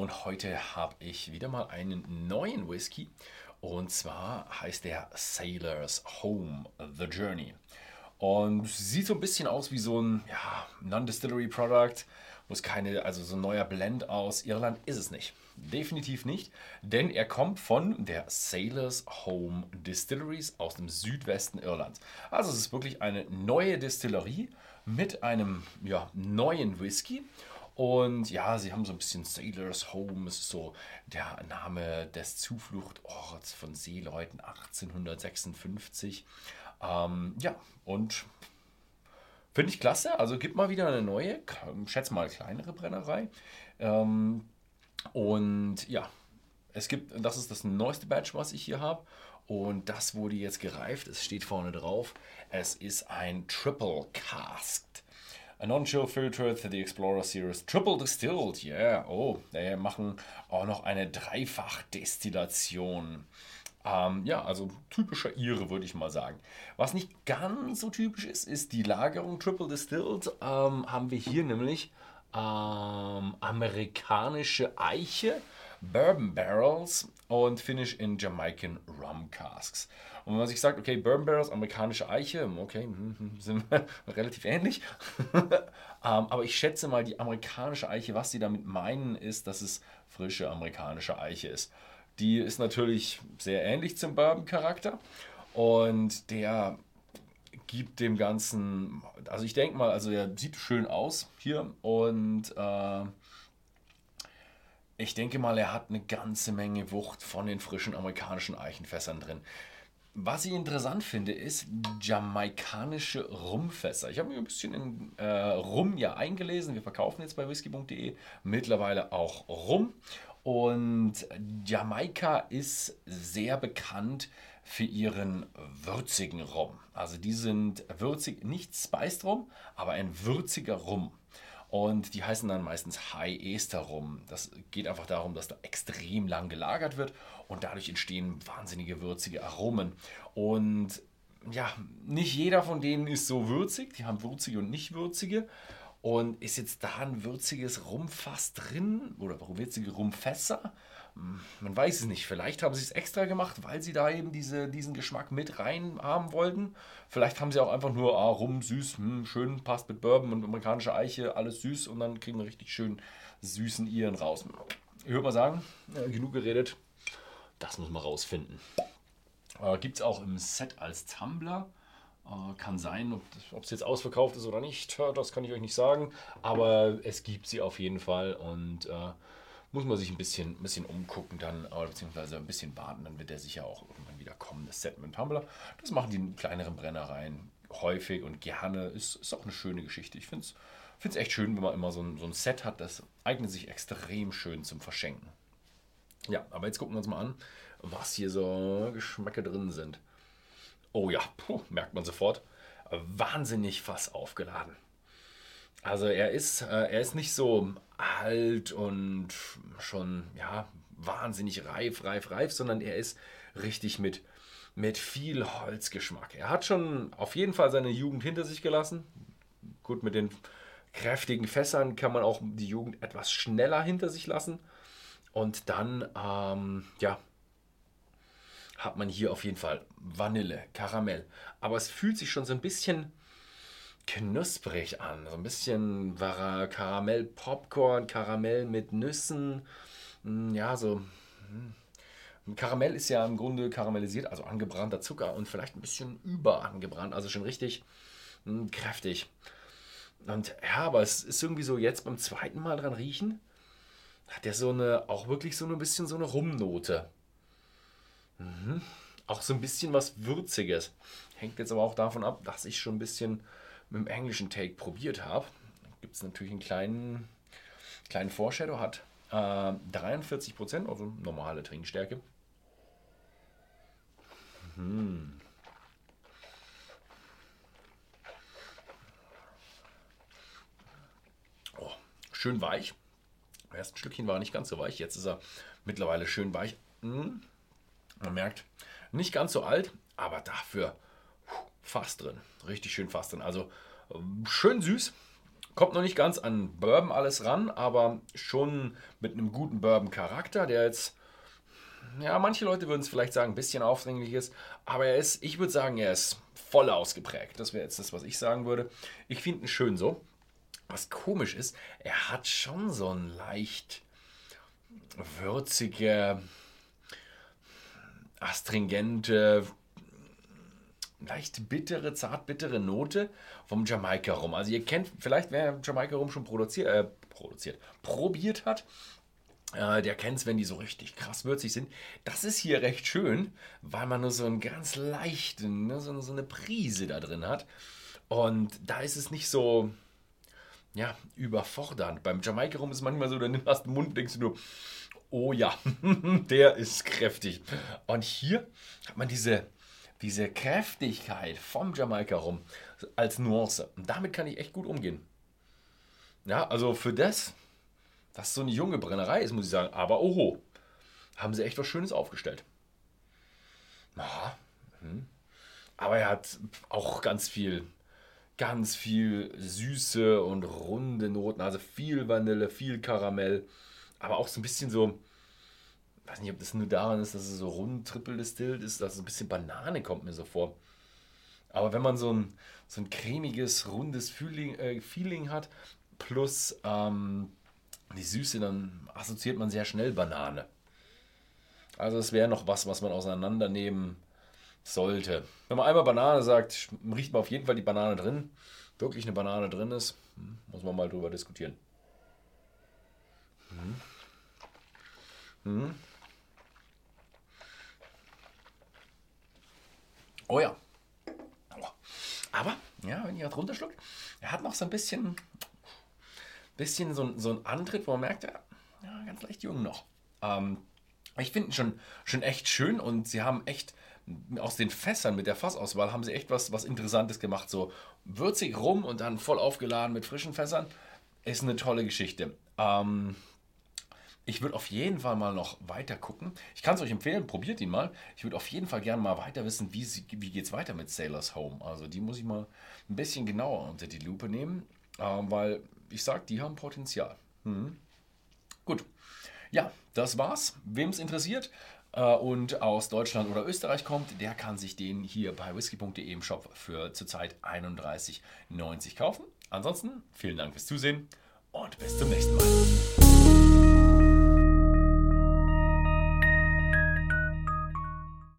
und heute habe ich wieder mal einen neuen Whisky und zwar heißt der Sailor's Home The Journey und sieht so ein bisschen aus wie so ein ja, Non-Distillery Product, es keine, also so ein neuer Blend aus Irland ist es nicht. Definitiv nicht, denn er kommt von der Sailor's Home Distilleries aus dem Südwesten Irlands. Also es ist wirklich eine neue Distillerie mit einem ja, neuen Whisky. Und ja, sie haben so ein bisschen Sailor's Home, es ist so der Name des Zufluchtorts von Seeleuten 1856. Ähm, ja, und finde ich klasse. Also gibt mal wieder eine neue, schätze mal kleinere Brennerei. Ähm, und ja, es gibt, das ist das neueste Batch, was ich hier habe. Und das wurde jetzt gereift. Es steht vorne drauf. Es ist ein Triple Casked. Non-chill filter to the Explorer Series. Triple distilled, yeah. Oh, wir machen auch noch eine Dreifach-Destillation. Ähm, ja, also typischer Ire, würde ich mal sagen. Was nicht ganz so typisch ist, ist die Lagerung Triple Distilled. Ähm, haben wir hier nämlich ähm, amerikanische Eiche, Bourbon Barrels und Finish in Jamaican Rum Casks. Und wenn man sich sagt, okay, Bourbon Barrels, amerikanische Eiche, okay, hm, hm, sind relativ ähnlich. ähm, aber ich schätze mal, die amerikanische Eiche, was sie damit meinen, ist, dass es frische amerikanische Eiche ist. Die ist natürlich sehr ähnlich zum Bourbon-Charakter und der gibt dem Ganzen, also ich denke mal, also er sieht schön aus hier und äh, ich denke mal, er hat eine ganze Menge Wucht von den frischen amerikanischen Eichenfässern drin. Was ich interessant finde, ist jamaikanische Rumfässer. Ich habe mir ein bisschen in äh, Rum ja eingelesen. Wir verkaufen jetzt bei whisky.de mittlerweile auch Rum. Und Jamaika ist sehr bekannt für ihren würzigen Rum. Also die sind würzig, nicht spiced Rum, aber ein würziger Rum. Und die heißen dann meistens High Ester Rum. Das geht einfach darum, dass da extrem lang gelagert wird und dadurch entstehen wahnsinnige würzige Aromen. Und ja, nicht jeder von denen ist so würzig. Die haben würzige und nicht würzige. Und ist jetzt da ein würziges Rumfass drin oder würzige Rumfässer? Hm, man weiß es nicht. Vielleicht haben sie es extra gemacht, weil sie da eben diese, diesen Geschmack mit rein haben wollten. Vielleicht haben sie auch einfach nur, ah, rum, süß, hm, schön, passt mit Bourbon und amerikanische Eiche, alles süß und dann kriegen wir richtig schön süßen Iren raus. Ich würde mal sagen, genug geredet. Das muss man rausfinden. Äh, Gibt es auch im Set als Tumblr. Äh, kann sein, ob es jetzt ausverkauft ist oder nicht, das kann ich euch nicht sagen. Aber es gibt sie auf jeden Fall und äh, muss man sich ein bisschen, ein bisschen umgucken dann, beziehungsweise ein bisschen warten, dann wird der sicher auch irgendwann wieder kommen, das Set mit Tumblr. Das machen die kleineren Brennereien häufig und gerne. Ist, ist auch eine schöne Geschichte. Ich finde es echt schön, wenn man immer so ein, so ein Set hat, das eignet sich extrem schön zum Verschenken. Ja, aber jetzt gucken wir uns mal an, was hier so Geschmäcke drin sind. Oh ja, puh, merkt man sofort. Wahnsinnig Fass aufgeladen. Also er ist, äh, er ist nicht so alt und schon ja, wahnsinnig reif, reif, reif, sondern er ist richtig mit, mit viel Holzgeschmack. Er hat schon auf jeden Fall seine Jugend hinter sich gelassen. Gut, mit den kräftigen Fässern kann man auch die Jugend etwas schneller hinter sich lassen. Und dann, ähm, ja, hat man hier auf jeden Fall Vanille, Karamell. Aber es fühlt sich schon so ein bisschen knusprig an. So ein bisschen Karamell, Popcorn, Karamell mit Nüssen. Hm, ja, so. Hm. Karamell ist ja im Grunde karamellisiert, also angebrannter Zucker und vielleicht ein bisschen überangebrannt, also schon richtig hm, kräftig. Und ja, aber es ist irgendwie so jetzt beim zweiten Mal dran riechen, hat der so eine, auch wirklich so ein bisschen so eine Rumnote. Mhm. Auch so ein bisschen was Würziges. Hängt jetzt aber auch davon ab, dass ich schon ein bisschen mit dem englischen Take probiert habe. Gibt es natürlich einen kleinen, kleinen Foreshadow, hat äh, 43%, also normale Trinkstärke. Mhm. Oh, schön weich. Im ersten Stückchen war nicht ganz so weich, jetzt ist er mittlerweile schön weich. Mhm. Man merkt, nicht ganz so alt, aber dafür fast drin. Richtig schön fast drin. Also ähm, schön süß, Kommt noch nicht ganz an Bourbon alles ran, aber schon mit einem guten Bourbon-Charakter, der jetzt, ja, manche Leute würden es vielleicht sagen, ein bisschen aufdringlich ist, aber er ist, ich würde sagen, er ist voll ausgeprägt. Das wäre jetzt das, was ich sagen würde. Ich finde ihn schön so. Was komisch ist, er hat schon so ein leicht würzige, astringente, leicht bittere, zart bittere Note vom Jamaika Rum. Also ihr kennt vielleicht, wer Jamaika Rum schon produziert, äh, produziert, probiert hat, äh, der kennt es, wenn die so richtig krass würzig sind. Das ist hier recht schön, weil man nur so einen ganz leichten, ne, so, so eine Prise da drin hat. Und da ist es nicht so, ja, überfordernd. Beim Jamaika Rum ist es manchmal so, du den Mund und denkst du nur, oh ja, der ist kräftig. Und hier hat man diese, diese Kräftigkeit vom Jamaika rum als Nuance. Und damit kann ich echt gut umgehen. Ja, also für das, dass so eine junge Brennerei ist, muss ich sagen, aber oho, haben sie echt was Schönes aufgestellt. Aha. Hm. Aber er hat auch ganz viel, ganz viel süße und runde Noten, also viel Vanille, viel Karamell, aber auch so ein bisschen so, ich weiß nicht, ob das nur daran ist, dass es so rund triple distilled ist, dass so ein bisschen Banane kommt mir so vor. Aber wenn man so ein, so ein cremiges, rundes Feeling, äh, Feeling hat, plus ähm, die Süße, dann assoziiert man sehr schnell Banane. Also es wäre noch was, was man auseinandernehmen sollte. Wenn man einmal Banane sagt, riecht man auf jeden Fall die Banane drin. Wirklich eine Banane drin ist, hm, muss man mal drüber diskutieren. Mhm. Mhm. Oh ja. Aber, ja, wenn ihr was runterschluckt, er hat noch so ein bisschen, bisschen so, so einen Antritt, wo man merkt, ja, ja ganz leicht jung noch. Ähm, ich finde ihn schon, schon echt schön und sie haben echt aus den Fässern mit der Fassauswahl haben sie echt was, was Interessantes gemacht. So würzig rum und dann voll aufgeladen mit frischen Fässern. Ist eine tolle Geschichte. Ähm, ich würde auf jeden Fall mal noch weiter gucken. Ich kann es euch empfehlen, probiert ihn mal. Ich würde auf jeden Fall gerne mal weiter wissen, wie, wie geht es weiter mit Sailor's Home. Also die muss ich mal ein bisschen genauer unter die Lupe nehmen, äh, weil ich sage, die haben Potenzial. Mhm. Gut. Ja, das war's. Wem es interessiert äh, und aus Deutschland oder Österreich kommt, der kann sich den hier bei whisky.de im Shop für zurzeit 31,90 kaufen. Ansonsten vielen Dank fürs Zusehen und bis zum nächsten Mal.